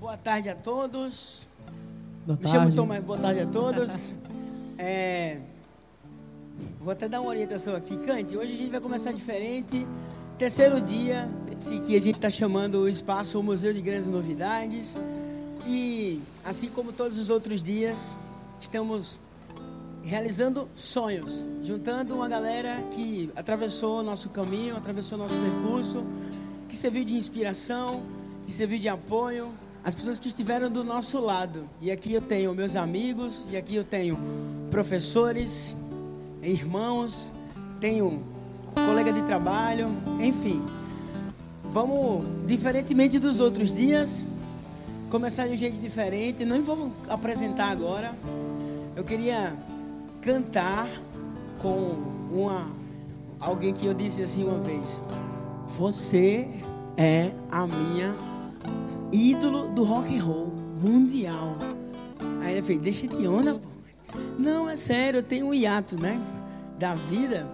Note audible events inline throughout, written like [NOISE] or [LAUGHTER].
Boa tarde a todos. Boa Me chamo tarde. Tomás, boa tarde a todos. [LAUGHS] É, vou até dar uma orientação aqui. Cante, hoje a gente vai começar diferente. Terceiro dia, esse que a gente está chamando o espaço o Museu de Grandes Novidades. E assim como todos os outros dias, estamos realizando sonhos, juntando uma galera que atravessou nosso caminho, atravessou nosso percurso, que serviu de inspiração, que serviu de apoio, as pessoas que estiveram do nosso lado. E aqui eu tenho meus amigos, e aqui eu tenho professores, irmãos, tenho colega de trabalho, enfim. Vamos, diferentemente dos outros dias, começar de um jeito diferente. Não vou apresentar agora. Eu queria cantar com uma alguém que eu disse assim uma vez: Você é a minha ídolo do rock and roll mundial. Aí ele fez: Deixa de onda, pô. Não, é sério, eu tenho um hiato, né? Da vida,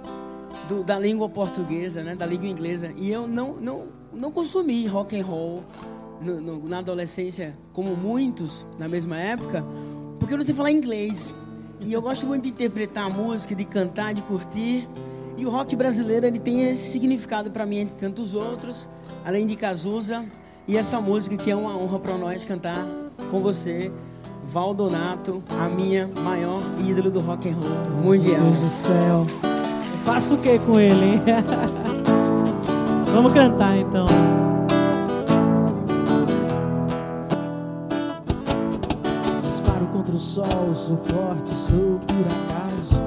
do- da língua portuguesa, né? Da língua inglesa. E eu não, não, não consumi rock and roll no- no- na adolescência, como muitos na mesma época, porque eu não sei falar inglês. E eu gosto muito de interpretar a música, de cantar, de curtir. E o rock brasileiro ele tem esse significado para mim entre tantos outros, além de Cazuza e essa música que é uma honra para nós cantar com você, Valdonato, a minha maior ídolo do rock and roll mundial. Deus do céu. Eu faço o que com ele, hein? [LAUGHS] Vamos cantar então. Disparo contra o sol, sou forte, sou por acaso.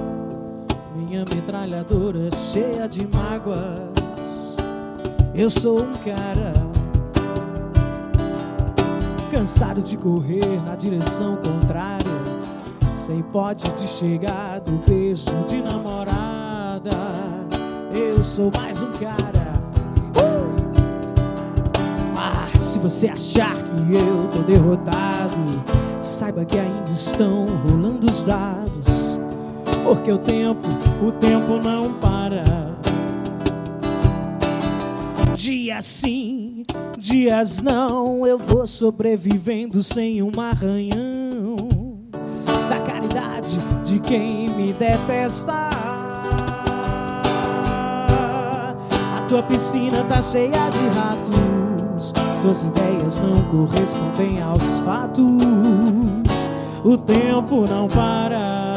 Minha metralhadora cheia de mágoas. Eu sou um cara cansado de correr na direção contrária. Sem pote de chegar do beijo de namorada. Eu sou mais um cara. Uh! Ah, se você achar que eu tô derrotado, saiba que ainda estão rolando os dados. Porque o tempo, o tempo não para. Dias sim, dias não, eu vou sobrevivendo sem um arranhão da caridade de quem me detesta. A tua piscina tá cheia de ratos, tuas ideias não correspondem aos fatos. O tempo não para.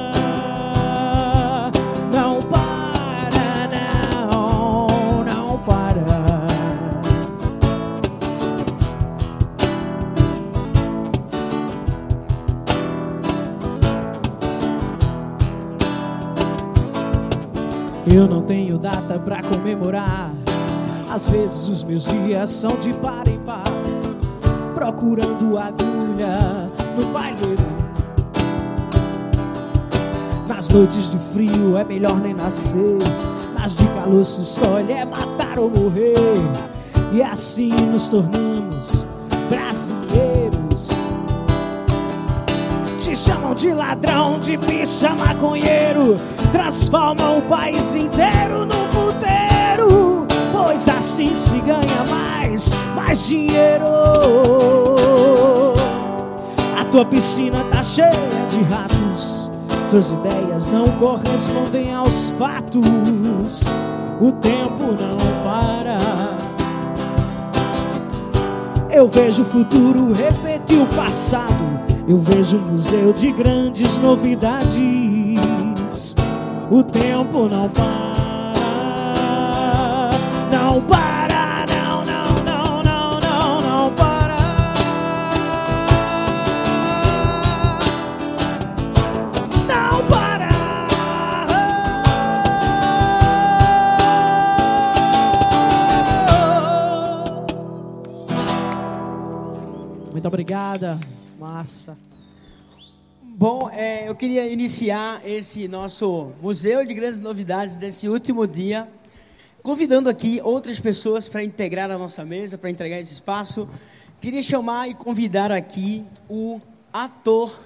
Eu não tenho data pra comemorar. Às vezes os meus dias são de par em par, procurando agulha no baileiro. Nas noites de frio é melhor nem nascer. Nas de calor se escolhe é matar ou morrer. E assim nos tornamos brasileiros. Te chamam de ladrão, de bicha maconheiro. Transformam o país inteiro num puteiro. Pois assim se ganha mais, mais dinheiro. A tua piscina tá cheia de ratos. Tuas ideias não correspondem aos fatos. O tempo não para. Eu vejo o futuro repetir o passado. Eu vejo um museu de grandes novidades. O tempo não para. Não para, não, não, não, não, não, não para. Não para. Muito obrigada, massa. Bom, é, eu queria iniciar esse nosso Museu de Grandes Novidades desse último dia, convidando aqui outras pessoas para integrar a nossa mesa, para entregar esse espaço. Queria chamar e convidar aqui o ator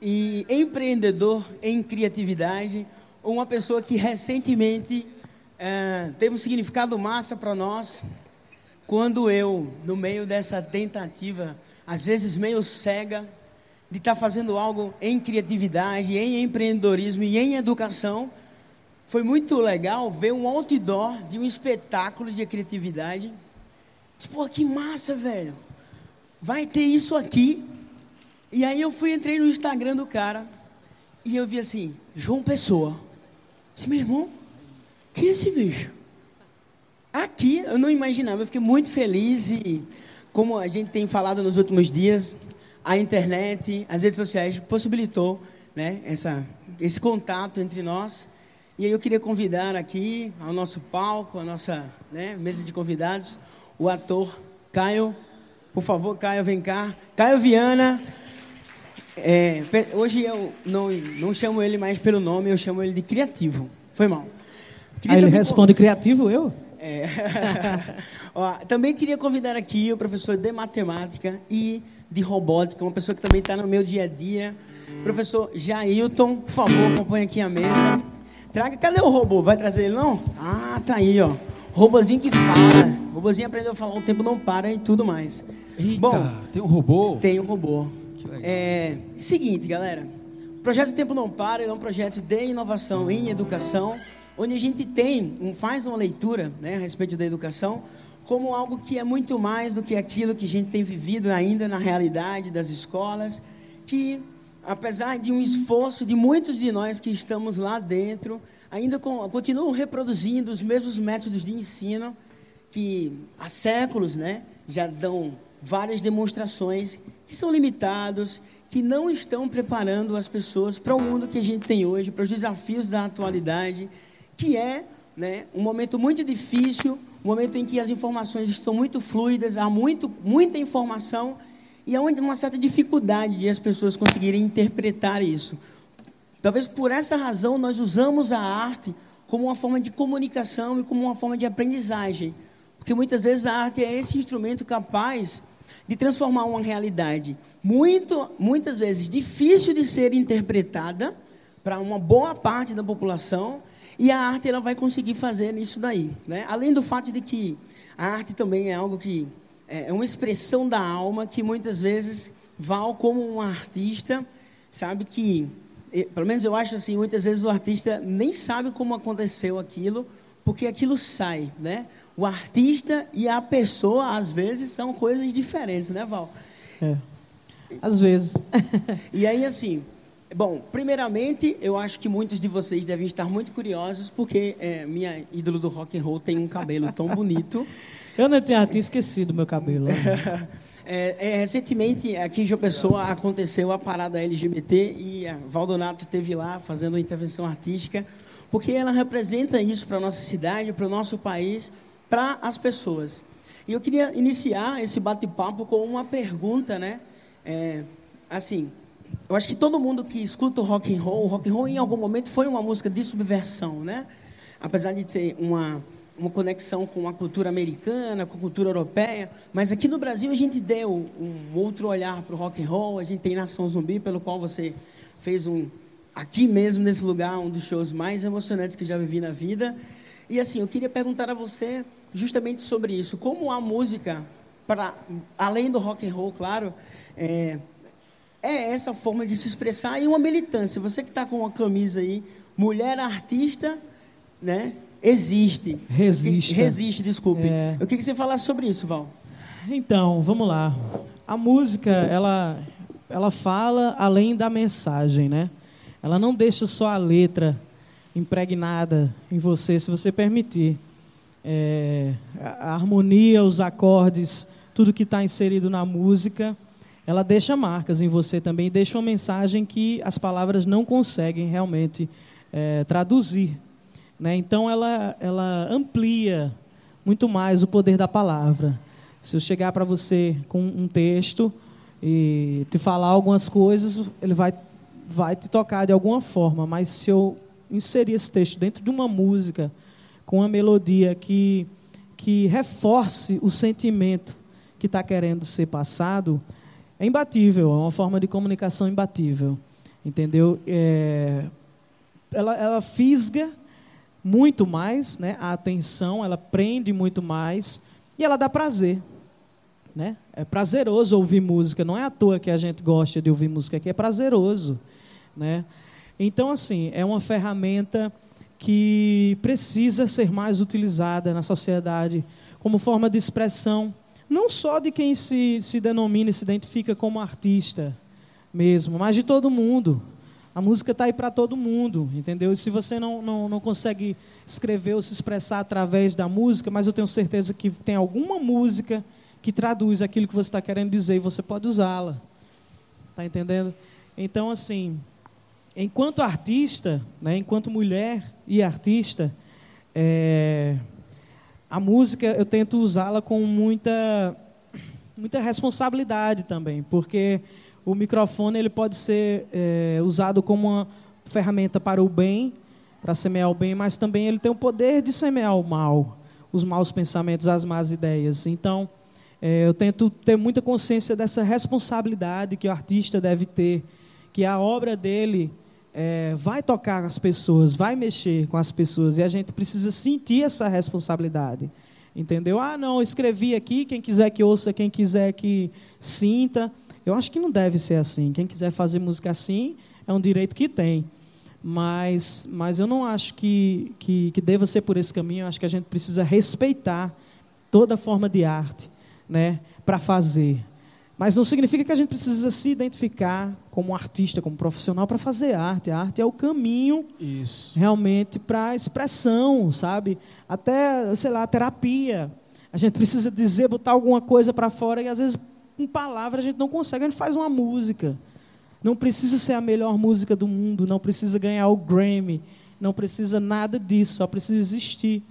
e empreendedor em criatividade, uma pessoa que recentemente é, teve um significado massa para nós, quando eu, no meio dessa tentativa, às vezes meio cega, de estar tá fazendo algo em criatividade, em empreendedorismo e em educação, foi muito legal ver um outdoor de um espetáculo de criatividade. Tipo, que massa, velho. Vai ter isso aqui. E aí eu fui, entrei no Instagram do cara e eu vi assim, João Pessoa. Disse, meu irmão, que é esse bicho? Aqui eu não imaginava, eu fiquei muito feliz e como a gente tem falado nos últimos dias, a internet, as redes sociais possibilitou né, essa, esse contato entre nós. E aí eu queria convidar aqui ao nosso palco, a nossa né, mesa de convidados, o ator Caio. Por favor, Caio, vem cá. Caio Viana. É, hoje eu não, não chamo ele mais pelo nome, eu chamo ele de Criativo. Foi mal. Aí ele responde criativo, eu? É. [LAUGHS] Ó, também queria convidar aqui o professor de matemática e de robótica, uma pessoa que também está no meu dia a dia. Professor Jailton, por favor, acompanhe aqui a mesa. Traga, cadê o robô? Vai trazer ele não? Ah, tá aí, ó. Robozinho que fala. Robozinho aprendeu a falar, o tempo não para e tudo mais. Eita, Bom, tem um robô? Tem um robô. É, seguinte, galera. O projeto Tempo Não Para é um projeto de inovação em educação, onde a gente tem, um, faz uma leitura né, a respeito da educação, como algo que é muito mais do que aquilo que a gente tem vivido ainda na realidade das escolas, que apesar de um esforço de muitos de nós que estamos lá dentro, ainda continuam reproduzindo os mesmos métodos de ensino que há séculos, né, já dão várias demonstrações que são limitados, que não estão preparando as pessoas para o mundo que a gente tem hoje, para os desafios da atualidade, que é né, um momento muito difícil, um momento em que as informações estão muito fluidas, há muito, muita informação e há uma certa dificuldade de as pessoas conseguirem interpretar isso. Talvez por essa razão nós usamos a arte como uma forma de comunicação e como uma forma de aprendizagem. Porque muitas vezes a arte é esse instrumento capaz de transformar uma realidade muito, muitas vezes difícil de ser interpretada para uma boa parte da população e a arte ela vai conseguir fazer isso daí, né? Além do fato de que a arte também é algo que é, é uma expressão da alma que muitas vezes Val, como um artista, sabe que, pelo menos eu acho assim, muitas vezes o artista nem sabe como aconteceu aquilo, porque aquilo sai, né? O artista e a pessoa, às vezes, são coisas diferentes, né, Val? É. Às vezes. [LAUGHS] e aí, assim, bom, primeiramente, eu acho que muitos de vocês devem estar muito curiosos, porque é, minha ídolo do rock and roll tem um cabelo tão [LAUGHS] bonito. Eu não tinha até esquecido meu cabelo. [LAUGHS] É, é, recentemente, aqui em João Pessoa, aconteceu a parada LGBT e a Valdonato esteve lá fazendo uma intervenção artística, porque ela representa isso para a nossa cidade, para o nosso país, para as pessoas. E eu queria iniciar esse bate-papo com uma pergunta, né? É, assim, eu acho que todo mundo que escuta o rock and roll, o rock and roll em algum momento foi uma música de subversão, né? Apesar de ser uma uma conexão com a cultura americana, com a cultura europeia, mas aqui no Brasil a gente deu um outro olhar para o rock and roll. A gente tem Nação Zumbi, pelo qual você fez um aqui mesmo nesse lugar um dos shows mais emocionantes que eu já vivi na vida. E assim, eu queria perguntar a você justamente sobre isso, como a música para além do rock and roll, claro, é, é essa forma de se expressar e uma militância. Você que está com uma camisa aí, mulher artista, né? existe. Resiste. Resiste, desculpe. É. Eu queria que você falasse sobre isso, Val. Então, vamos lá. A música, ela, ela fala além da mensagem, né? Ela não deixa só a letra impregnada em você, se você permitir. É, a harmonia, os acordes, tudo que está inserido na música, ela deixa marcas em você também, deixa uma mensagem que as palavras não conseguem realmente é, traduzir. Né? Então, ela, ela amplia muito mais o poder da palavra. Se eu chegar para você com um texto e te falar algumas coisas, ele vai, vai te tocar de alguma forma. Mas se eu inserir esse texto dentro de uma música, com uma melodia que, que reforce o sentimento que está querendo ser passado, é imbatível, é uma forma de comunicação imbatível, entendeu? É, ela, ela fisga muito mais, né? A atenção, ela prende muito mais e ela dá prazer, né? É prazeroso ouvir música, não é à toa que a gente gosta de ouvir música aqui, é prazeroso, né? Então assim, é uma ferramenta que precisa ser mais utilizada na sociedade como forma de expressão, não só de quem se, se denomina e se identifica como artista mesmo, mas de todo mundo. A música está aí para todo mundo, entendeu? E se você não, não, não consegue escrever ou se expressar através da música, mas eu tenho certeza que tem alguma música que traduz aquilo que você está querendo dizer e você pode usá-la. Está entendendo? Então, assim, enquanto artista, né, enquanto mulher e artista, é, a música eu tento usá-la com muita, muita responsabilidade também, porque o microfone ele pode ser é, usado como uma ferramenta para o bem, para semear o bem, mas também ele tem o poder de semear o mal, os maus pensamentos, as más ideias. Então, é, eu tento ter muita consciência dessa responsabilidade que o artista deve ter, que a obra dele é, vai tocar as pessoas, vai mexer com as pessoas, e a gente precisa sentir essa responsabilidade. Entendeu? Ah, não, escrevi aqui, quem quiser que ouça, quem quiser que sinta. Eu acho que não deve ser assim. Quem quiser fazer música assim, é um direito que tem. Mas, mas eu não acho que, que, que deva ser por esse caminho. Eu acho que a gente precisa respeitar toda forma de arte né, para fazer. Mas não significa que a gente precisa se identificar como artista, como profissional para fazer arte. A arte é o caminho Isso. realmente para a expressão, sabe? Até, sei lá, terapia. A gente precisa dizer, botar alguma coisa para fora e às vezes com palavras a gente não consegue, a gente faz uma música. Não precisa ser a melhor música do mundo, não precisa ganhar o Grammy, não precisa nada disso, só precisa existir,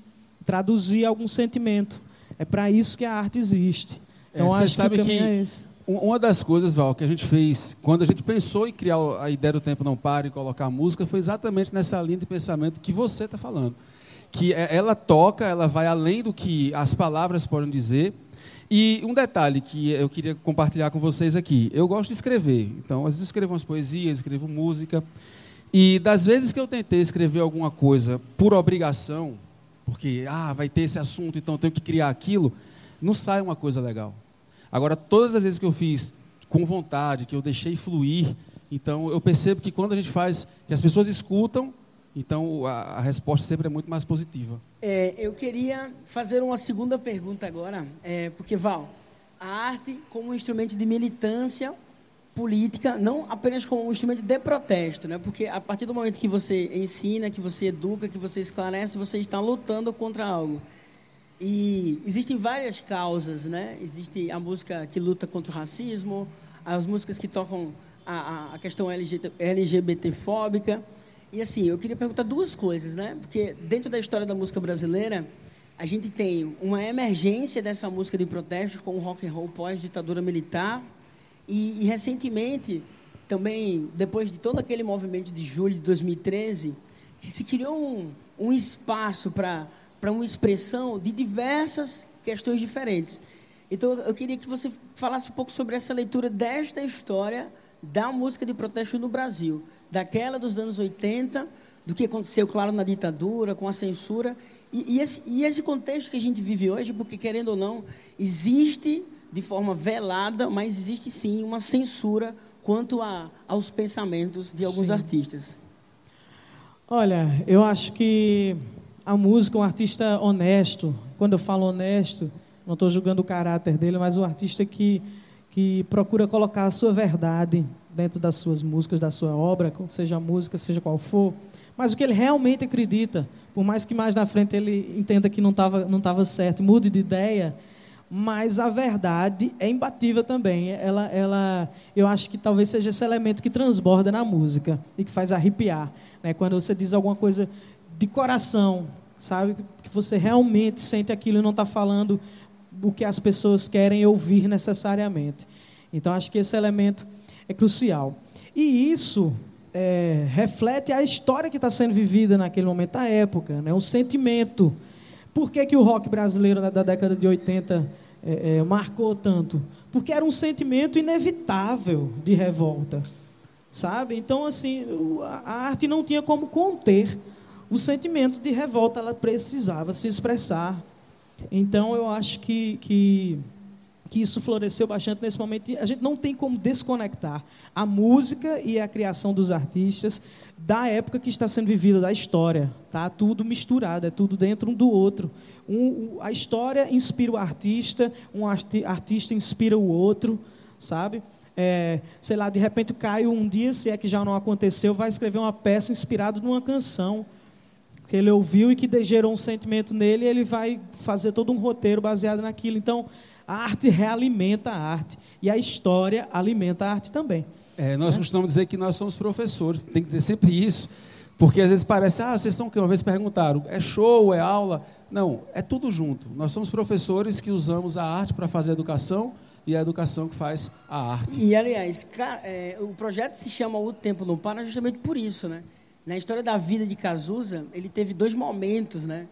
traduzir algum sentimento. É para isso que a arte existe. Então é, acho sabe que o caminho que é esse. Uma das coisas, Val, que a gente fez quando a gente pensou em criar a ideia do Tempo Não Para e colocar a música foi exatamente nessa linha de pensamento que você está falando. Que é, ela toca, ela vai além do que as palavras podem dizer. E um detalhe que eu queria compartilhar com vocês aqui. Eu gosto de escrever. Então, às vezes escrevo umas poesias, escrevo música. E das vezes que eu tentei escrever alguma coisa por obrigação, porque ah, vai ter esse assunto, então tenho que criar aquilo, não sai uma coisa legal. Agora, todas as vezes que eu fiz com vontade, que eu deixei fluir, então eu percebo que quando a gente faz, que as pessoas escutam, então a, a resposta sempre é muito mais positiva. É, eu queria fazer uma segunda pergunta agora, é, porque Val, a arte como um instrumento de militância política, não apenas como um instrumento de protesto, né? Porque a partir do momento que você ensina, que você educa, que você esclarece, você está lutando contra algo. E existem várias causas, né? Existe a música que luta contra o racismo, as músicas que tocam a, a questão LGBTfóbica. E assim, eu queria perguntar duas coisas, né? Porque dentro da história da música brasileira, a gente tem uma emergência dessa música de protesto com o rock and roll pós-ditadura militar. E, e recentemente, também, depois de todo aquele movimento de julho de 2013, que se criou um, um espaço para para uma expressão de diversas questões diferentes. Então, eu queria que você falasse um pouco sobre essa leitura desta história da música de protesto no Brasil, daquela dos anos 80, do que aconteceu, claro, na ditadura, com a censura, e, e, esse, e esse contexto que a gente vive hoje, porque, querendo ou não, existe de forma velada, mas existe sim uma censura quanto a, aos pensamentos de alguns sim. artistas. Olha, eu acho que a música, um artista honesto. Quando eu falo honesto, não estou julgando o caráter dele, mas um artista que, que procura colocar a sua verdade dentro das suas músicas, da sua obra, seja música, seja qual for, mas o que ele realmente acredita, por mais que mais na frente ele entenda que não estava não tava certo, mude de ideia, mas a verdade é imbatível também. Ela, ela, eu acho que talvez seja esse elemento que transborda na música e que faz arrepiar. Né? Quando você diz alguma coisa de coração, sabe? Que você realmente sente aquilo e não está falando o que as pessoas querem ouvir necessariamente. Então, acho que esse elemento é crucial. E isso é, reflete a história que está sendo vivida naquele momento, a época, né? o sentimento. Por que, que o rock brasileiro da, da década de 80 é, é, marcou tanto? Porque era um sentimento inevitável de revolta, sabe? Então, assim, a arte não tinha como conter o sentimento de revolta, ela precisava se expressar. Então, eu acho que, que, que isso floresceu bastante nesse momento. A gente não tem como desconectar a música e a criação dos artistas da época que está sendo vivida, da história. Tá tudo misturado, é tudo dentro um do outro. Um, a história inspira o artista, um arti artista inspira o outro, sabe? É, sei lá, de repente o Caio, um dia, se é que já não aconteceu, vai escrever uma peça inspirada numa canção que ele ouviu e que gerou um sentimento nele, e ele vai fazer todo um roteiro baseado naquilo. Então, a arte realimenta a arte e a história alimenta a arte também. É, nós costumamos dizer que nós somos professores, tem que dizer sempre isso, porque às vezes parece, ah, vocês são o que? Uma vez perguntaram, é show, é aula? Não, é tudo junto. Nós somos professores que usamos a arte para fazer a educação e a educação que faz a arte. E, aliás, é, o projeto se chama O Tempo Não Para justamente por isso, né? Na história da vida de Cazuza, ele teve dois momentos, né?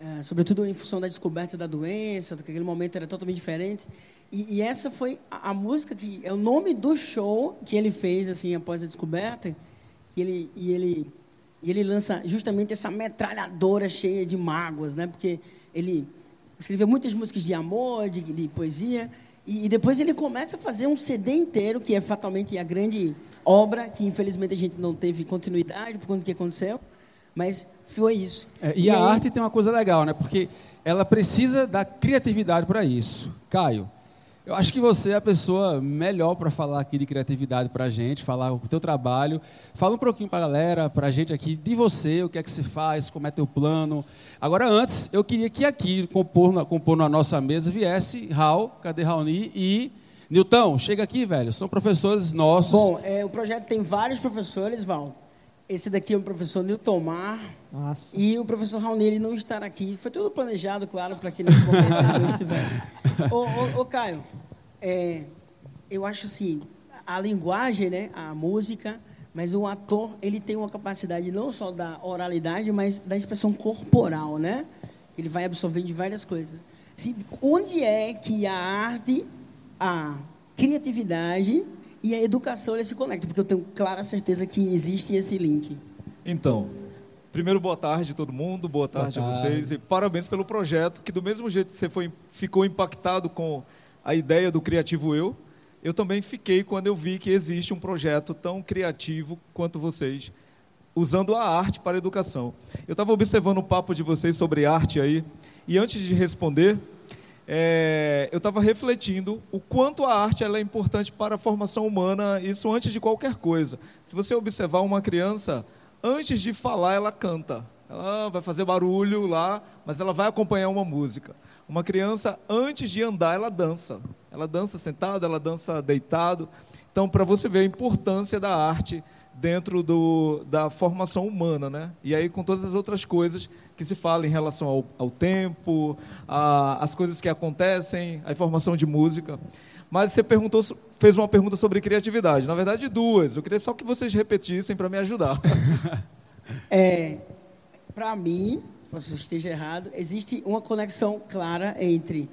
É, sobretudo em função da descoberta da doença, que aquele momento era totalmente diferente. E, e, essa foi a, a, música que é o nome do show que ele fez assim após a descoberta. Que ele e ele e ele lança justamente essa metralhadora cheia de mágoas, né? Porque ele escreveu muitas músicas de amor, de, de poesia, e, e, depois ele começa a fazer um CD inteiro, que é fatalmente a grande obra, que infelizmente a gente não teve continuidade por conta do que aconteceu, mas foi isso. É, e, e, a aí... arte tem uma coisa legal, né? Porque ela precisa da criatividade para isso. Caio, eu acho que você é a pessoa melhor para falar aqui de criatividade para a gente, falar o teu trabalho. Fala um pouquinho para a galera, para a gente aqui, de você, o que é que você faz, como é teu plano. Agora, antes, eu queria que aqui, compor na, compor na nossa mesa, viesse Raul, cadê Raoni e... Nilton, chega aqui, velho. São professores nossos. Bom, é, o projeto tem vários professores, Val. Esse daqui é o professor Nilton Mar. Nossa. E o professor Raoni, ele não estará aqui. Foi tudo planejado, claro, para que nesse momento ele não estivesse. ô, ô, ô Caio, é, eu acho assim, a linguagem, né, a música, mas o ator, ele tem uma capacidade não só da oralidade, mas da expressão corporal, né? Ele vai absorvendo várias coisas. Assim, onde é que a arte, a criatividade e a educação eles se conectam? Porque eu tenho clara certeza que existe esse link. Então, primeiro boa tarde a todo mundo, boa tarde, boa tarde. a vocês e parabéns pelo projeto, que do mesmo jeito que você foi, ficou impactado com a ideia do Criativo Eu, eu também fiquei quando eu vi que existe um projeto tão criativo quanto vocês, usando a arte para a educação. Eu estava observando o papo de vocês sobre arte aí, e antes de responder, é, eu estava refletindo o quanto a arte é importante para a formação humana, isso antes de qualquer coisa. Se você observar uma criança, antes de falar, ela canta. Ela vai fazer barulho lá, mas ela vai acompanhar uma música. Uma criança, antes de andar, ela dança. Ela dança sentado, ela dança deitado. Então, para você ver a importância da arte dentro do, da formação humana, né? E aí com todas as outras coisas que se fala em relação ao, ao tempo, as coisas que acontecem, a informação de música. Mas você perguntou, fez uma pergunta sobre criatividade. Na verdade, duas. Eu queria só que vocês repetissem para me ajudar. [LAUGHS] É, para mim, se eu esteja errado, existe uma conexão clara entre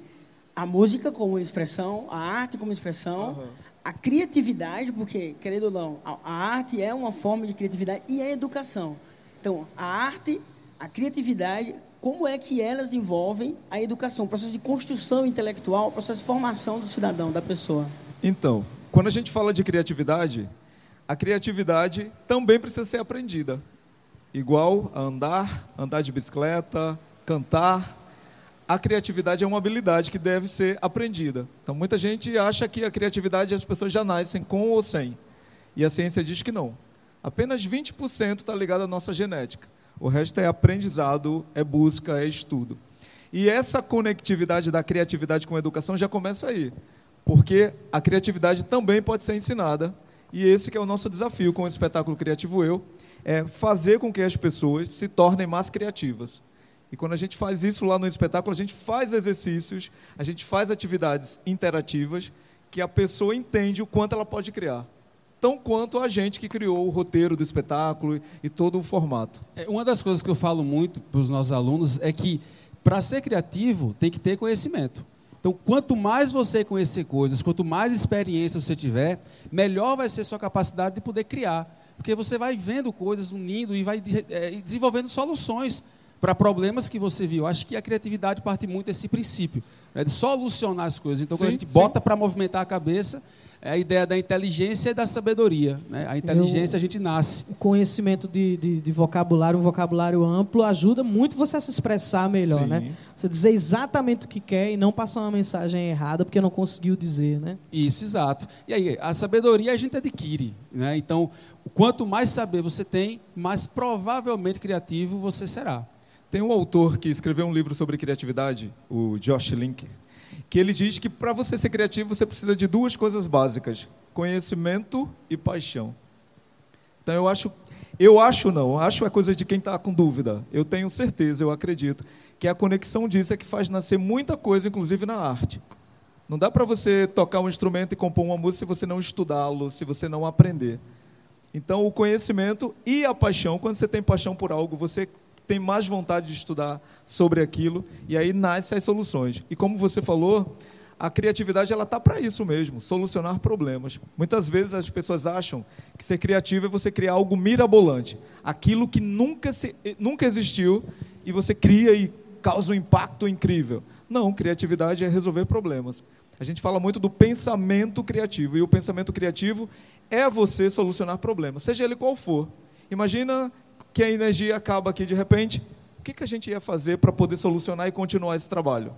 a música como expressão, a arte como expressão, uhum a criatividade, porque, querendo ou não, a, arte é uma forma de criatividade e a educação. Então, a arte, a criatividade, como é que elas envolvem a educação, o processo de construção intelectual, o processo de formação do cidadão, da pessoa? Então, quando a gente fala de criatividade, a criatividade também precisa ser aprendida. Igual a andar, andar de bicicleta, cantar, a criatividade é uma habilidade que deve ser aprendida. Então, muita gente acha que a criatividade as pessoas já nascem com ou sem. E a ciência diz que não. Apenas 20% está ligado à nossa genética. O resto é aprendizado, é busca, é estudo. E essa conectividade da criatividade com a educação já começa aí. Porque a criatividade também pode ser ensinada. E esse que é o nosso desafio com o espetáculo Criativo Eu, é fazer com que as pessoas se tornem mais criativas. E quando a gente faz isso lá no espetáculo, a gente faz exercícios, a gente faz atividades interativas que a pessoa entende o quanto ela pode criar. Tão quanto a gente que criou o roteiro do espetáculo e todo o formato. É, uma das coisas que eu falo muito para os nossos alunos é que para ser criativo tem que ter conhecimento. Então, quanto mais você conhecer coisas, quanto mais experiência você tiver, melhor vai ser sua capacidade de poder criar. Porque você vai vendo coisas, unindo e vai é, desenvolvendo soluções para problemas que você viu. Acho que a criatividade parte muito desse princípio, né, de solucionar as coisas. Então, sim, quando a gente bota para movimentar a cabeça, é a ideia da inteligência e da sabedoria. Né? A inteligência Eu, a gente nasce. O conhecimento de, de, de, vocabulário, um vocabulário amplo, ajuda muito você a se expressar melhor. Né? Você dizer exatamente o que quer e não passar uma mensagem errada porque não conseguiu dizer. Né? Isso, exato. E aí, a sabedoria a gente adquire. Né? Então, quanto mais saber você tem, mais provavelmente criativo você será. Tem um autor que escreveu um livro sobre criatividade, o Josh Link, que ele diz que para você ser criativo você precisa de duas coisas básicas: conhecimento e paixão. Então eu acho, eu acho não, acho é coisa de quem está com dúvida. Eu tenho certeza, eu acredito que a conexão disso é que faz nascer muita coisa, inclusive na arte. Não dá para você tocar um instrumento e compor uma música se você não estudá-lo, se você não aprender. Então, o conhecimento e a paixão, quando você tem paixão por algo, você tem mais vontade de estudar sobre aquilo e aí nascem as soluções. E como você falou, a criatividade ela tá para isso mesmo, solucionar problemas. Muitas vezes as pessoas acham que ser criativo é você criar algo mirabolante, aquilo que nunca se, nunca existiu e você cria e causa um impacto incrível. Não, criatividade é resolver problemas. A gente fala muito do pensamento criativo e o pensamento criativo é você solucionar problemas, seja ele qual for. Imagina que a energia acaba aqui de repente, o que, que a gente ia fazer para poder solucionar e continuar esse trabalho?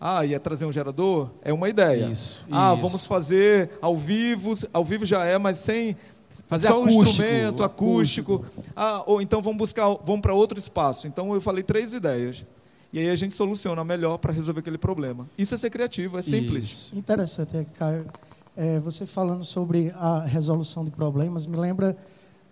Ah, ia trazer um gerador? É uma ideia. Isso. Ah, isso. vamos fazer ao vivo, ao vivo já é, mas sem fazer só acústico, um instrumento acústico. acústico. Ah, ou então vamos buscar, vamos para outro espaço. Então eu falei três ideias. E aí a gente soluciona melhor para resolver aquele problema. Isso é ser criativo, é simples. Isso. Interessante, Caio. É, você falando sobre a resolução de problemas, me lembra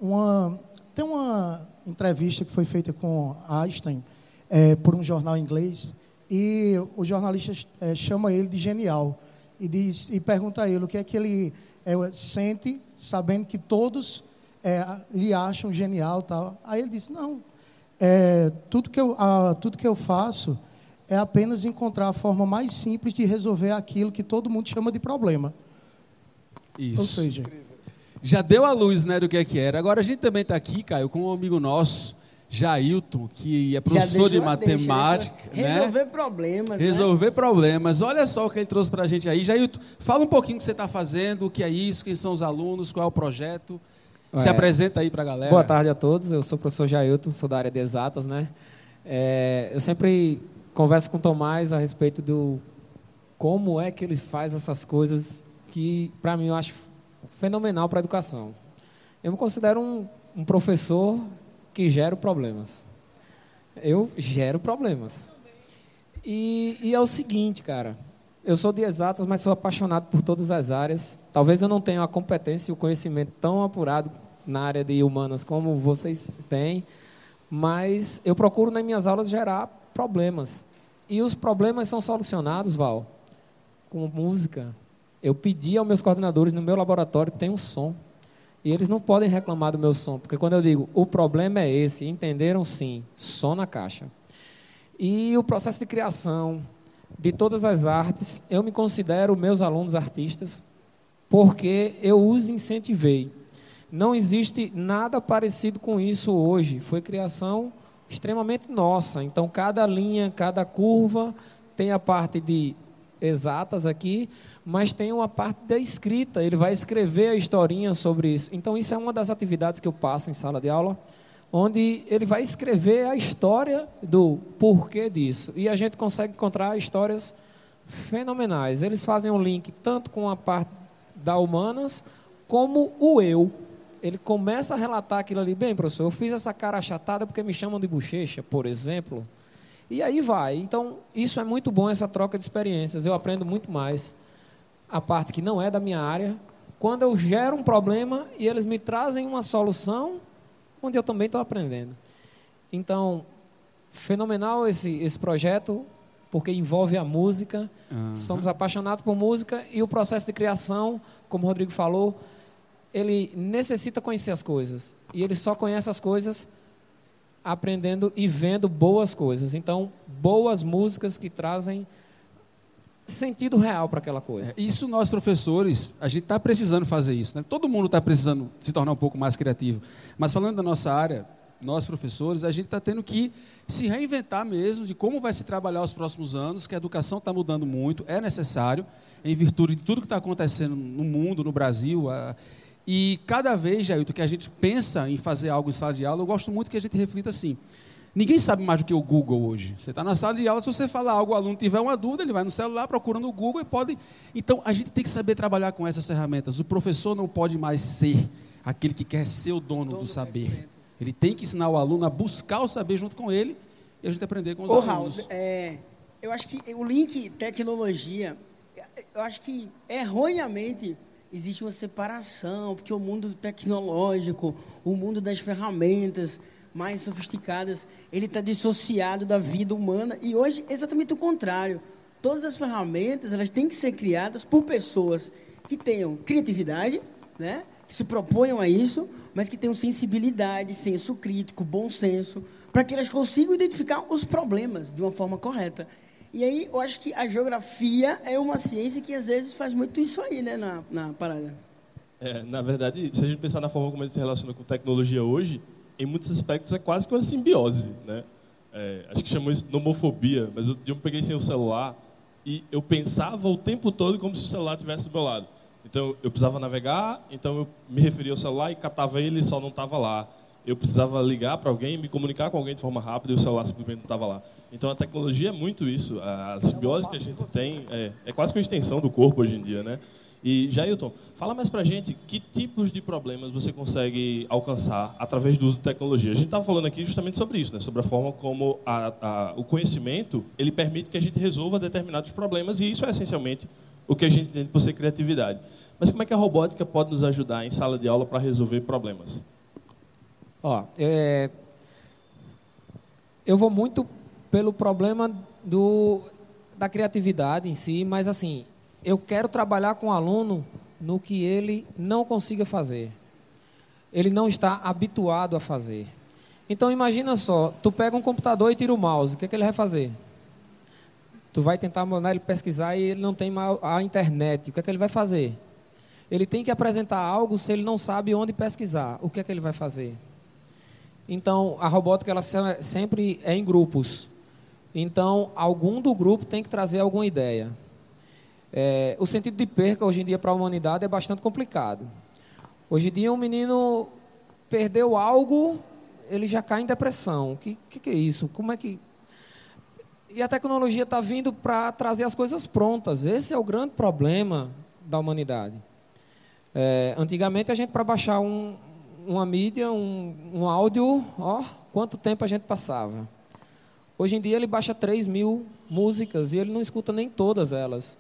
uma. Tem uma entrevista que foi feita com Einstein é, por um jornal inglês e o jornalista é, chama ele de genial e diz e pergunta a ele o que é que ele é, sente sabendo que todos é, lhe acham genial tal. Aí ele disse não é, tudo que eu a, tudo que eu faço é apenas encontrar a forma mais simples de resolver aquilo que todo mundo chama de problema. Isso. ou seja já deu a luz né, do que, é que era. Agora a gente também está aqui, Caio, com um amigo nosso, Jailton, que é professor de matemática. Deixa, né? Resolver problemas. Né? Resolver né? problemas. Olha só o que ele trouxe para a gente aí. Jailton, fala um pouquinho o que você está fazendo, o que é isso, quem são os alunos, qual é o projeto. Se é, apresenta aí para a galera. Boa tarde a todos. Eu sou o professor Jailton, sou da área de exatas, né? É, eu sempre converso com o Tomás a respeito do como é que ele faz essas coisas que, para mim, eu acho fenomenal para a educação. Eu me considero um, um professor que gera problemas. Eu gero problemas. E, e, é o seguinte, cara. Eu sou de exatas, mas sou apaixonado por todas as áreas. Talvez eu não tenha a competência e o conhecimento tão apurado na área de humanas como vocês têm, mas eu procuro nas minhas aulas gerar problemas. E os problemas são solucionados, Val, com música, eu pedi aos meus coordenadores no meu laboratório tem um som. E eles não podem reclamar do meu som, porque quando eu digo o problema é esse, entenderam sim, som na caixa. E o processo de criação de todas as artes, eu me considero meus alunos artistas, porque eu os incentivei. Não existe nada parecido com isso hoje. Foi criação extremamente nossa. Então, cada linha, cada curva tem a parte de exatas aqui, mas tem uma parte da escrita, ele vai escrever a historinha sobre isso. Então, isso é uma das atividades que eu passo em sala de aula, onde ele vai escrever a história do porquê disso. E a gente consegue encontrar histórias fenomenais. Eles fazem um link tanto com a parte da humanas, como o eu. Ele começa a relatar aquilo ali, bem, professor, eu fiz essa cara achatada porque me chamam de bochecha, por exemplo. E aí vai. Então, isso é muito bom, essa troca de experiências. Eu aprendo muito mais a parte que não é da minha área, quando eu gero um problema e eles me trazem uma solução, onde eu também estou aprendendo. Então, fenomenal esse, esse projeto, porque envolve a música, uhum. somos apaixonados por música e o processo de criação, como o Rodrigo falou, ele necessita conhecer as coisas. E ele só conhece as coisas aprendendo e vendo boas coisas. Então, boas músicas que trazem sentido real para aquela coisa. É, isso nós professores, a gente está precisando fazer isso. Né? Todo mundo está precisando se tornar um pouco mais criativo. Mas falando da nossa área, nós professores, a gente está tendo que se reinventar mesmo de como vai se trabalhar os próximos anos, que a educação está mudando muito, é necessário, em virtude de tudo que está acontecendo no mundo, no Brasil. A, e cada vez, Jailton, que a gente pensa em fazer algo em sala de aula, eu gosto muito que a gente reflita assim. Ninguém sabe mais do que o Google hoje. Você está na sala de aula, se você falar algo, o aluno tiver uma dúvida, ele vai no celular, procura no Google e pode. Então, a gente tem que saber trabalhar com essas ferramentas. O professor não pode mais ser aquele que quer ser o dono, dono do saber. Ele tem que ensinar o aluno a buscar o saber junto com ele e a gente aprender com os Ô, alunos. Raul, é, eu acho que o link tecnologia, eu acho que erroneamente existe uma separação, porque o mundo tecnológico, o mundo das ferramentas, mais sofisticadas, ele está dissociado da vida humana. E hoje, exatamente o contrário. Todas as ferramentas elas têm que ser criadas por pessoas que tenham criatividade, né? que se proponham a isso, mas que tenham sensibilidade, senso crítico, bom senso, para que elas consigam identificar os problemas de uma forma correta. E aí, eu acho que a geografia é uma ciência que às vezes faz muito isso aí, né, na, na parada. É, na verdade, se a gente pensar na forma como a gente se relaciona com tecnologia hoje, em muitos aspectos, é quase que uma simbiose. Né? É, acho que chamou isso de nomofobia, mas eu, eu peguei sem o celular e eu pensava o tempo todo como se o celular estivesse do meu lado. Então, eu precisava navegar, então eu me referia ao celular e catava ele e só não estava lá. Eu precisava ligar para alguém, me comunicar com alguém de forma rápida e o celular simplesmente não estava lá. Então, a tecnologia é muito isso. A simbiose que a gente tem é, é quase que uma extensão do corpo hoje em dia, né? E, Jailton, fala mais para a gente que tipos de problemas você consegue alcançar através do uso de tecnologia. A gente estava falando aqui justamente sobre isso, né? sobre a forma como a, a, o conhecimento ele permite que a gente resolva determinados problemas, e isso é essencialmente o que a gente entende por ser criatividade. Mas como é que a robótica pode nos ajudar em sala de aula para resolver problemas? Ó, é... eu vou muito pelo problema do, da criatividade em si, mas assim, eu quero trabalhar com o aluno no que ele não consiga fazer. Ele não está habituado a fazer. Então imagina só, tu pega um computador e tira o mouse, o que, é que ele vai fazer? Tu vai tentar mandar ele pesquisar e ele não tem a internet, o que é que ele vai fazer? Ele tem que apresentar algo se ele não sabe onde pesquisar, o que é que ele vai fazer? Então, a robótica ela sempre é em grupos. Então, algum do grupo tem que trazer alguma ideia. É, o sentido de perca hoje em dia para a humanidade é bastante complicado. Hoje em dia um menino perdeu algo, ele já cai em depressão. O que, que, que é isso? Como é que e a tecnologia está vindo para trazer as coisas prontas. Esse é o grande problema da humanidade. É, antigamente, a gente, para baixar um, uma mídia, um, um áudio, ó, quanto tempo a gente passava. Hoje em dia, ele baixa 3 mil músicas e ele não escuta nem todas elas.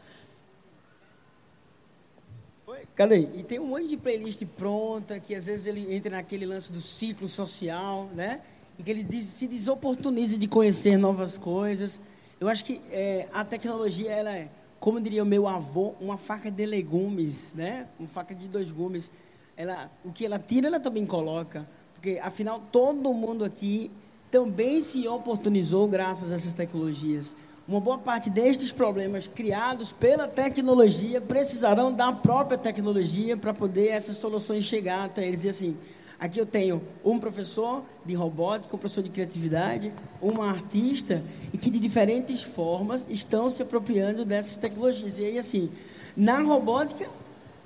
Cadê? E tem um monte de playlist pronta, que às vezes ele entra naquele lance do ciclo social, né? E que ele se desoportuniza de conhecer novas coisas. Eu acho que é, a tecnologia, ela é, como diria o meu avô, uma faca de legumes, né? Uma faca de dois gumes. Ela, o que ela tira, ela também coloca. Porque, afinal, todo mundo aqui também se oportunizou graças a essas tecnologias. Uma boa parte destes problemas criados pela tecnologia precisarão da própria tecnologia para poder essas soluções chegar até eles. E assim, aqui eu tenho um professor de robótica, um professor de criatividade, uma artista, e que de diferentes formas estão se apropriando dessas tecnologias. E aí, assim, na robótica,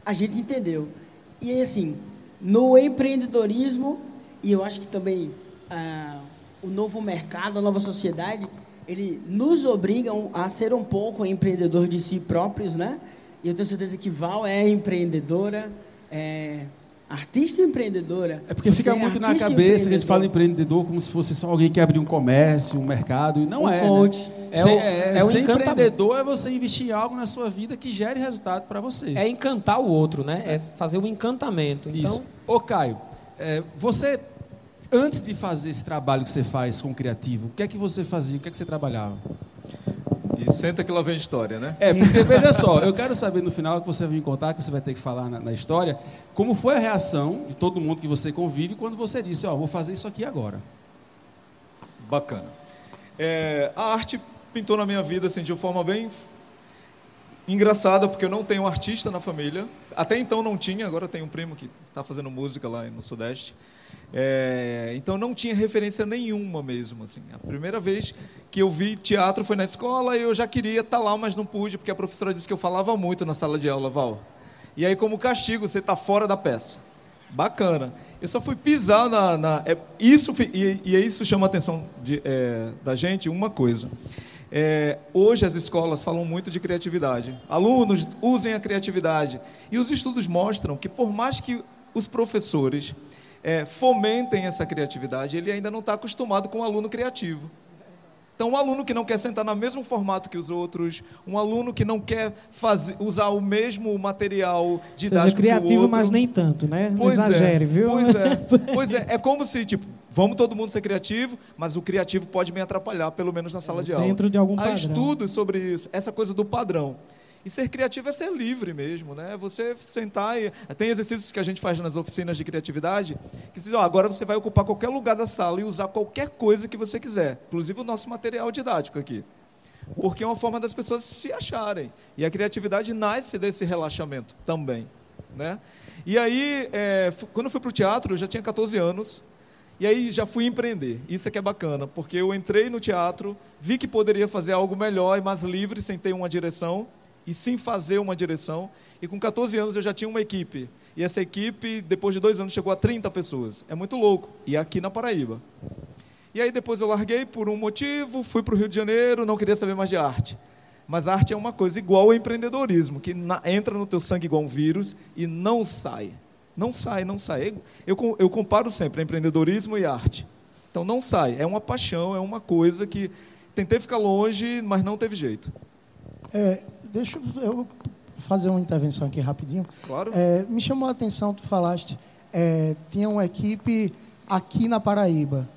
a gente entendeu. E assim, no empreendedorismo, e eu acho que também ah, o novo mercado, a nova sociedade, ele nos obriga a ser um pouco empreendedor de si próprios, né? E eu tenho certeza que Val é empreendedora, é artista empreendedora. É porque fica é muito na cabeça que a gente fala empreendedor como se fosse só alguém que abre um comércio, um mercado, e não um é. Né? Coach. Né? É, é, é o empreendedor é você investir em algo na sua vida que gere resultado para você. É encantar o outro, né? É fazer um encantamento. Então... Isso. Ô, Caio, é, você antes de fazer esse trabalho que você faz com o criativo, o que é que você fazia? O que é que você trabalhava? E senta que lá vem a história, né? É, porque veja só, eu quero saber no final que você vai me contar, que você vai ter que falar na, na, história, como foi a reação de todo mundo que você convive quando você disse, ó, oh, vou fazer isso aqui agora. Bacana. É, a arte pintou na minha vida assim, de uma forma bem engraçada porque eu não tenho artista na família. Até então não tinha, agora tem um primo que está fazendo música lá no Sudeste. É, então não tinha referência nenhuma mesmo. Assim. A primeira vez que eu vi teatro foi na escola e eu já queria estar tá lá, mas não pude, porque a professora disse que eu falava muito na sala de aula, Val. E aí, como castigo, você está fora da peça. Bacana. Eu só fui pisar na. na é, isso, e, e isso chama a atenção de, é, da gente, uma coisa. É, hoje as escolas falam muito de criatividade. Alunos usem a criatividade. E os estudos mostram que, por mais que os professores é, fomentem essa criatividade, ele ainda não está acostumado com o aluno criativo. Então, um aluno que não quer sentar no mesmo formato que os outros, um aluno que não quer fazer, usar o mesmo material didático Seja criativo, que o outro, mas nem tanto, né? Pois não exagere, é, viu? Pois é, [LAUGHS] pois é. É como se, tipo, vamos todo mundo ser criativo, mas o criativo pode me atrapalhar, pelo menos na sala de aula. Dentro de algum Há padrão. estudos sobre isso, essa coisa do padrão. E ser criativo é ser livre mesmo, né? Você sentar e. Tem exercícios que a gente faz nas oficinas de criatividade que dizem, ó, agora você vai ocupar qualquer lugar da sala e usar qualquer coisa que você quiser, inclusive o nosso material didático aqui. Porque é uma forma das pessoas se acharem. E a criatividade nasce desse relaxamento também. Né? E aí, é, quando eu fui para o teatro, eu já tinha 14 anos, e aí já fui empreender. Isso é que é bacana, porque eu entrei no teatro, vi que poderia fazer algo melhor e mais livre, sem ter uma direção e sim fazer uma direção. E com 14 anos eu já tinha uma equipe. E essa equipe, depois de dois anos, chegou a 30 pessoas. É muito louco. E aqui na Paraíba. E aí depois eu larguei por um motivo, fui para o Rio de Janeiro, não queria saber mais de arte. Mas arte é uma coisa igual ao empreendedorismo, que na, entra no teu sangue igual um vírus e não sai. Não sai, não sai. Eu, eu comparo sempre empreendedorismo e arte. Então não sai. É uma paixão, é uma coisa que tentei ficar longe, mas não teve jeito. É, deixa eu fazer uma intervenção aqui rapidinho. Claro. É, me chamou a atenção, tu falaste, é, tinha uma equipe aqui na Paraíba.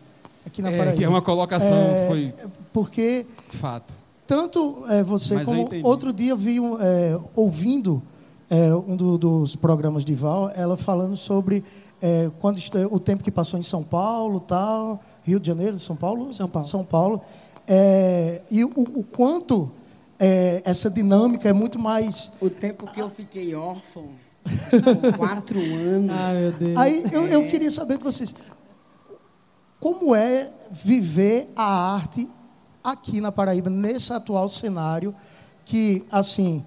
Aqui na é, Paraíba. que é uma colocação, É, foi Porque de fato. tanto é, você Mas eu como outro dia vi é, ouvindo é, um do- dos programas de Val, ela falando sobre é, quando o tempo que passou em São Paulo, tal, Rio de Janeiro, São Paulo, São Paulo. São Paulo, é, e o, o quanto é, essa dinâmica é muito mais O tempo que eu fiquei órfão, [LAUGHS] quatro anos. Ai, meu Deus. Aí eu, eu É. queria saber de vocês, como é viver a arte aqui na Paraíba, nesse atual cenário, que, assim,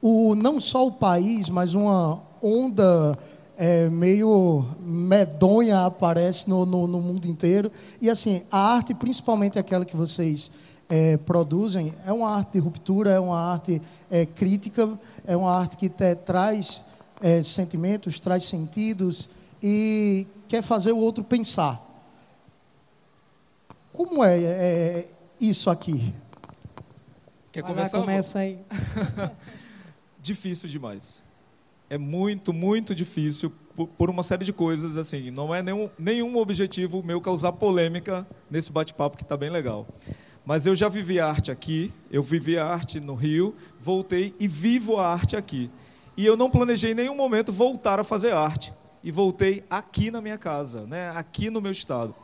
o, não só o país, mas uma onda é, meio medonha aparece no, no, no mundo inteiro. E, assim, a arte, principalmente aquela que vocês é, produzem, é uma arte de ruptura, é uma arte é, crítica, é uma arte que te- traz é, sentimentos, traz sentidos e quer fazer o outro pensar. Como é, é, isso aqui? Quer Vai lá, começar? começa aí. [LAUGHS] difícil demais. É muito, muito difícil por, por uma série de coisas assim. Não é nenhum, nenhum objetivo meu causar polêmica nesse bate-papo que está bem legal. Mas eu já vivi a arte aqui, eu vivi a arte no Rio, voltei e vivo a arte aqui. E eu não planejei em nenhum momento voltar a fazer arte. E voltei aqui na minha casa, né? aqui no meu estado.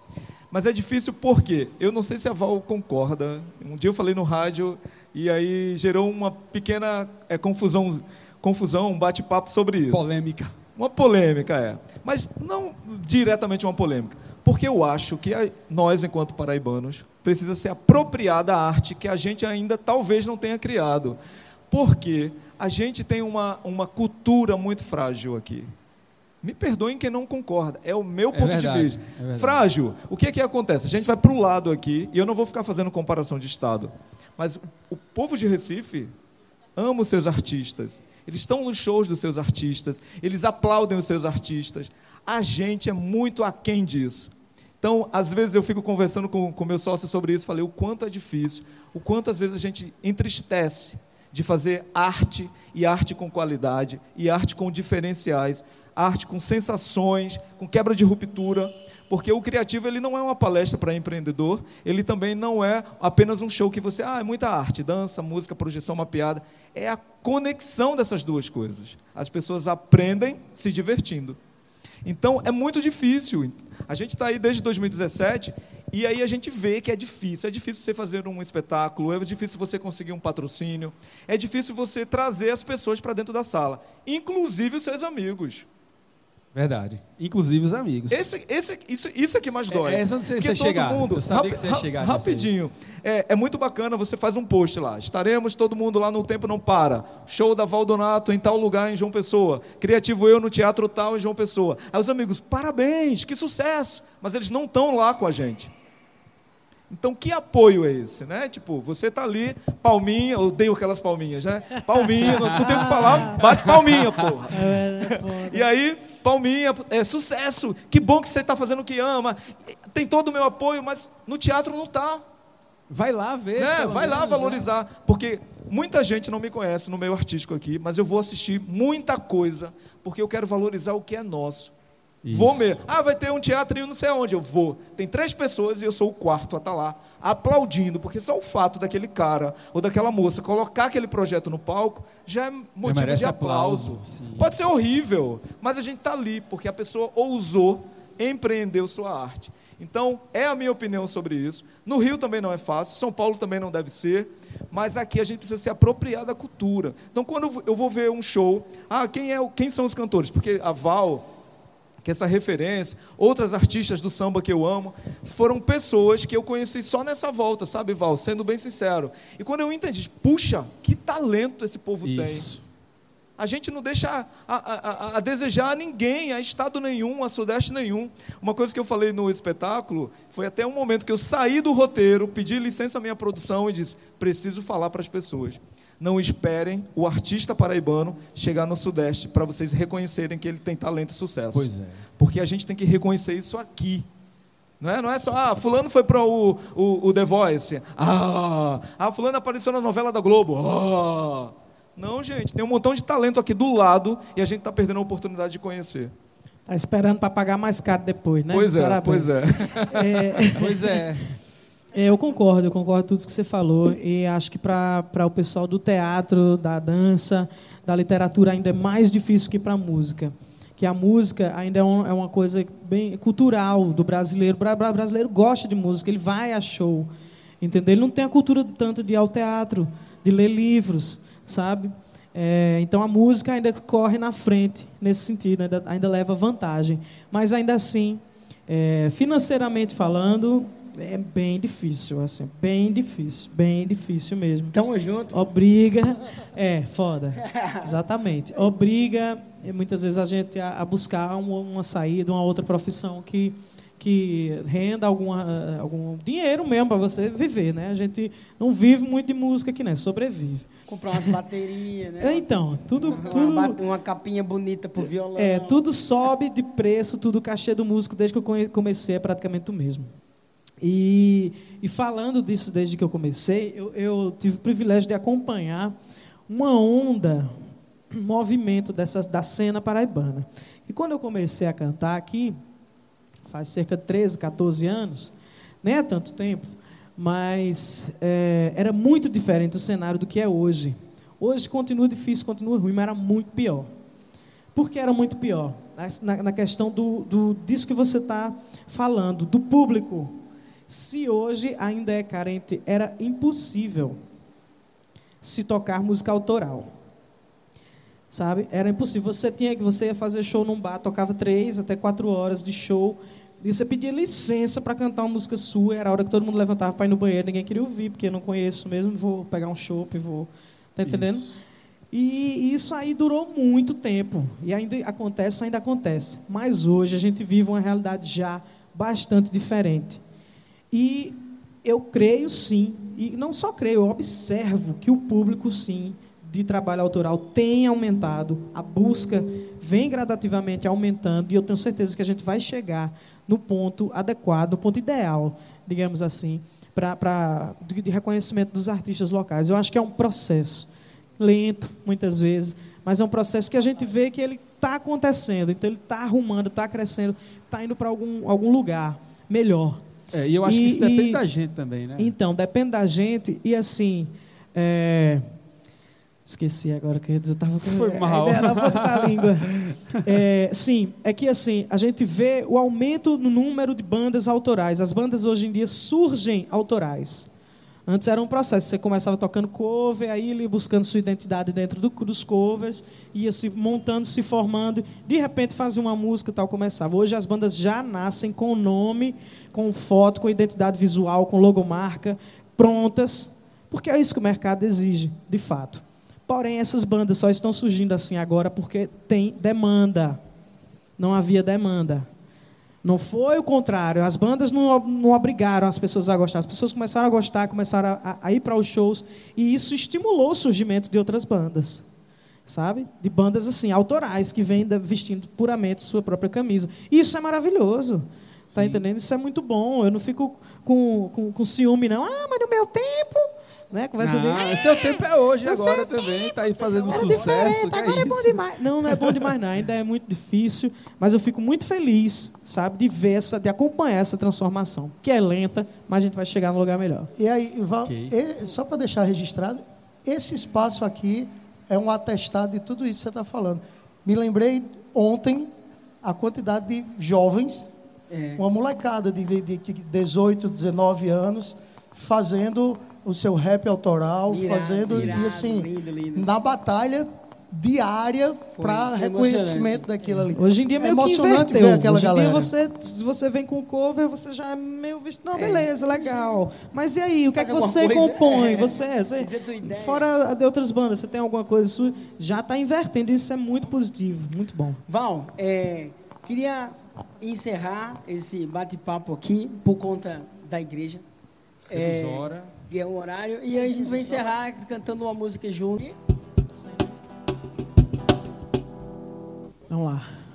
Mas é difícil porque eu não sei se a Val concorda. Um dia eu falei no rádio e aí gerou uma pequena é, confusão, confusão, um bate-papo sobre isso. Polêmica. Uma polêmica, é. Mas não diretamente uma polêmica. Porque eu acho que nós, enquanto paraibanos, precisa se apropriar da arte que a gente ainda talvez não tenha criado. Porque a gente tem uma, uma cultura muito frágil aqui. Me perdoem quem não concorda, é o meu É ponto verdade, de vista. é. Frágil. O que é que acontece? A gente vai para o lado aqui, e eu não vou ficar fazendo comparação de Estado, mas o, o povo de Recife ama os seus artistas. Eles estão nos shows dos seus artistas, eles aplaudem os seus artistas. A gente é muito aquém disso. Então, às vezes eu fico conversando com o meu sócio sobre isso, falei o quanto é difícil, o quanto às vezes a gente entristece de fazer arte e arte com qualidade e arte com diferenciais, arte com sensações, com quebra de ruptura, porque o criativo ele não é uma palestra para empreendedor, ele também não é apenas um show que você, ah, é muita arte, dança, música, projeção, uma piada, é a conexão dessas duas coisas. As pessoas aprendem se divertindo. Então é muito difícil. A gente está aí desde 2017 e aí a gente vê que é difícil. É difícil você fazer um espetáculo, é difícil você conseguir um patrocínio, é difícil você trazer as pessoas para dentro da sala, inclusive os seus amigos. Verdade. Inclusive os amigos. Esse, esse, isso, isso é que mais dói. É, essa onde você, Porque você todo chegar. mundo, Eu sabia que você ia chegar. Rapidinho. É, é muito bacana, você faz um post lá. Estaremos todo mundo lá no Tempo Não Para. Show da Valdonato em tal lugar em João Pessoa. Criativo Eu no Teatro Tal em João Pessoa. Aí os amigos, parabéns, que sucesso. Mas eles não estão lá com a gente. Então, que apoio é esse, né? Tipo, você tá ali, palminha, eu odeio aquelas palminhas, né? Palminha, não, não tem o que falar, bate palminha, porra. [LAUGHS] E aí, palminha, é sucesso, que bom que você está fazendo o que ama, tem todo o meu apoio, mas no teatro não está. Vai lá ver. Né? pelo Vai lá menos, né? valorizar, porque muita gente não me conhece no meio artístico aqui, mas eu vou assistir muita coisa, porque eu quero valorizar o que é nosso. Isso. Vou mesmo. Ah, vai ter um teatro e não sei aonde. Eu vou. Tem três pessoas e eu sou o quarto a estar lá, aplaudindo, porque só o fato daquele cara ou daquela moça colocar aquele projeto no palco já é motivo merece de aplauso. aplauso. Pode ser horrível, mas a gente está ali, porque a pessoa ousou, empreendeu sua arte. Então, é a minha opinião sobre isso. No Rio também não é fácil, São Paulo também não deve ser, mas aqui a gente precisa se apropriar da cultura. Então, quando eu vou ver um show, ah, quem, é, quem são os cantores? Porque a Val, que essa referência, outras artistas do samba que eu amo, foram pessoas que eu conheci só nessa volta, sabe, Val? Sendo bem sincero. E quando eu entendi, puxa, que talento esse povo tem. Isso. A gente não deixa a, a- a- a desejar a ninguém, a estado nenhum, a sudeste nenhum. Uma coisa que eu falei no espetáculo foi até um momento que eu saí do roteiro, pedi licença à minha produção e disse: preciso falar para as pessoas. Não esperem o artista paraibano chegar no sudeste para vocês reconhecerem que ele tem talento e sucesso. Pois é. Porque a gente tem que reconhecer isso aqui. Não é, não é só, ah, fulano foi para o, o, o The Voice. Ah, ah, fulano apareceu na novela da Globo. Ah. Não, gente, tem um montão de talento aqui do lado e a gente está perdendo a oportunidade de conhecer. Tá esperando para pagar mais caro depois, né? Pois é, Parabéns. pois é. [LAUGHS] É, Pois é. É, eu concordo, eu concordo com tudo que você falou. E acho que para o pessoal do teatro, da dança, da literatura, ainda é mais difícil que para a música. Que a música ainda é, um- é uma coisa bem cultural do brasileiro. O bra- bra- brasileiro gosta de música, ele vai a show. Entendeu? Ele não tem a cultura tanto de ir ao teatro, de ler livros, sabe? É, então a música ainda corre na frente nesse sentido, ainda, ainda leva vantagem. Mas ainda assim, é, financeiramente falando, é bem difícil, assim, bem difícil, bem difícil mesmo. Tamo junto. Obriga, [LAUGHS] é, foda, exatamente. Obriga, muitas vezes, a gente a, a buscar uma, uma saída, uma outra profissão que, que renda alguma, algum dinheiro mesmo para você viver, né? A gente não vive muito de música aqui, né? Sobrevive. Comprar umas baterias, né? [LAUGHS] Então, tudo, Uma, tudo, uma capinha bonita pro violão. é, tudo sobe de preço, tudo o cachê do músico desde que eu comecei é praticamente o mesmo. E, e falando disso desde que eu comecei, eu, eu tive o privilégio de acompanhar uma onda, um movimento dessa, da cena paraibana. E quando eu comecei a cantar aqui, faz cerca de 13, 14 anos, nem é tanto tempo, mas é, era muito diferente o cenário do que é hoje. Hoje continua difícil, continua ruim, mas era muito pior. Por que era muito pior? Na, na questão do, do, disso que você está falando, do público. Se hoje ainda é carente, era impossível se tocar música autoral. Sabe? Era impossível. Você tinha que você ia fazer show num bar, tocava três até quatro horas de show. E você pedia licença para cantar uma música sua, era a hora que todo mundo levantava para ir no banheiro, ninguém queria ouvir, porque eu não conheço mesmo, vou pegar um chopp, vou. Tá entendendo? E isso aí durou muito tempo. E ainda acontece, ainda acontece. Mas hoje a gente vive uma realidade já bastante diferente. E eu creio sim, e não só creio, eu observo que o público sim de trabalho autoral tem aumentado, a busca vem gradativamente aumentando, e eu tenho certeza que a gente vai chegar no ponto adequado, no ponto ideal, digamos assim, para de, de reconhecimento dos artistas locais. Eu acho que é um processo lento, muitas vezes, mas é um processo que a gente vê que ele está acontecendo, então ele está arrumando, está crescendo, está indo para algum, algum lugar melhor. É, e eu acho E- que isso depende e- da gente também, né? Então, depende da gente e assim. é, Esqueci agora que eu ia dizer. Tava com Foi a mal. na ponta da língua. [LAUGHS] É, sim, é que assim, a gente vê o aumento no número de bandas autorais. As bandas hoje em dia surgem autorais. Antes era um processo, você começava tocando cover, aí ele buscando sua identidade dentro do, dos covers, ia se montando, se formando, de repente fazia uma música e tal, começava. Hoje as bandas já nascem com nome, com foto, com identidade visual, com logomarca, prontas, porque é isso que o mercado exige, de fato. Porém, essas bandas só estão surgindo assim agora porque tem demanda. Não havia demanda. Não foi o contrário. As bandas não, não obrigaram as pessoas a gostar. As pessoas começaram a gostar, começaram a, a ir para os shows. E isso estimulou o surgimento de outras bandas. Sabe? De bandas assim, autorais, que vêm vestindo puramente sua própria camisa. E isso é maravilhoso. Está entendendo? Isso é muito bom. Eu não fico com, com, com ciúme, não. Ah, mas no meu tempo né? Conversa não, dele. Seu tempo é hoje, agora seu também. Tá aí fazendo Era sucesso. que é agora é, bom isso? demais. Não, não é bom demais, não. Ainda é muito difícil. Mas eu fico muito feliz, sabe, de ver essa, de acompanhar essa transformação. Que é lenta, mas a gente vai chegar num lugar melhor. E aí, Val, Ok. e- só para deixar registrado, esse espaço aqui é um atestado de tudo isso que você está falando. Me lembrei ontem a quantidade de jovens, É. uma molecada de, de, de 18, 19 anos, fazendo o seu rap autoral, Irado, fazendo irado, e assim lindo, lindo. na batalha diária para reconhecimento daquilo ali. Hoje em dia é meio emocionante ver aquela Hoje em galera. dia você, se você vem com cover, você já é meio visto. Não, beleza, legal. Mas e aí, o que é que você coisa, compõe? [LAUGHS] é. Você, você Dizer tua ideia. fora de outras bandas, você tem alguma coisa sua? Já está invertendo, isso é muito positivo, muito bom. Val, é, queria encerrar esse bate-papo aqui por conta da igreja. É, Temos hora. É o horário. E a gente vai encerrar cantando uma música junto. Vamos lá.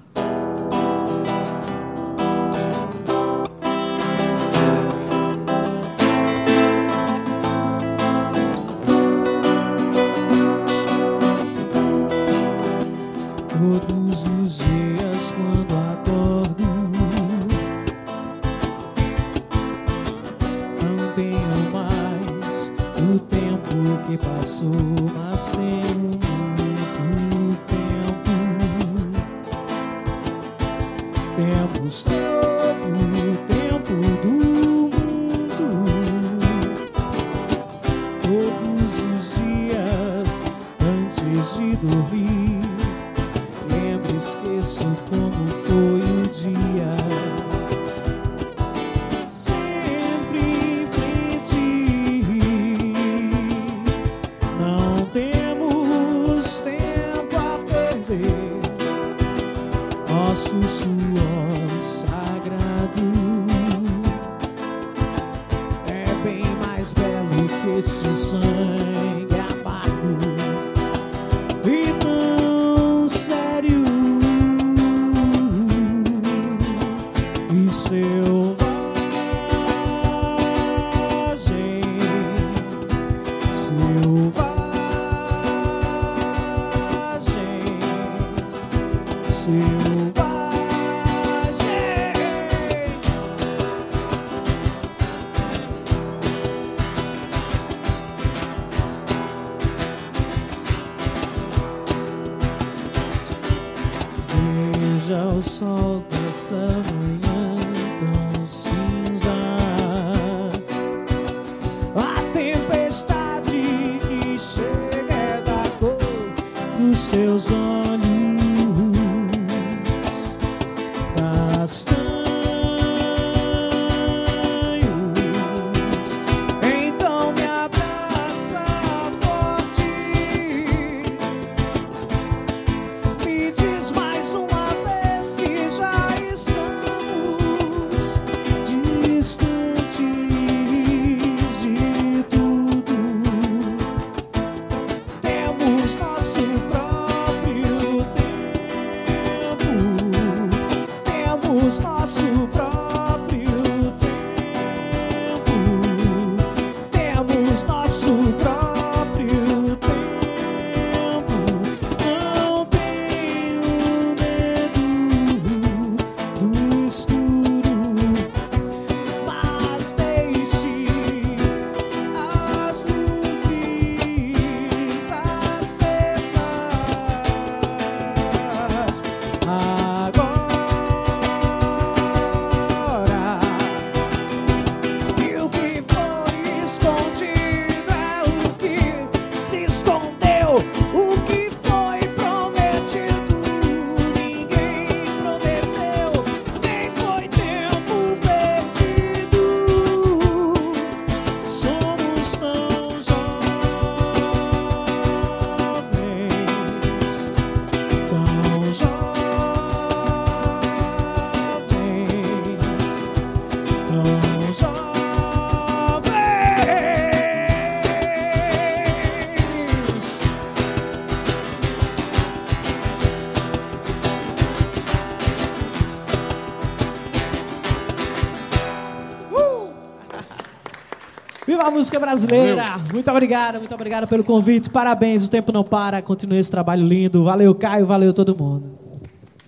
Brasileira. Valeu. Muito obrigado, muito obrigado pelo convite. Parabéns, o tempo não para. Continue esse trabalho lindo. Valeu, Caio, valeu todo mundo.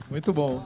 Muito bom.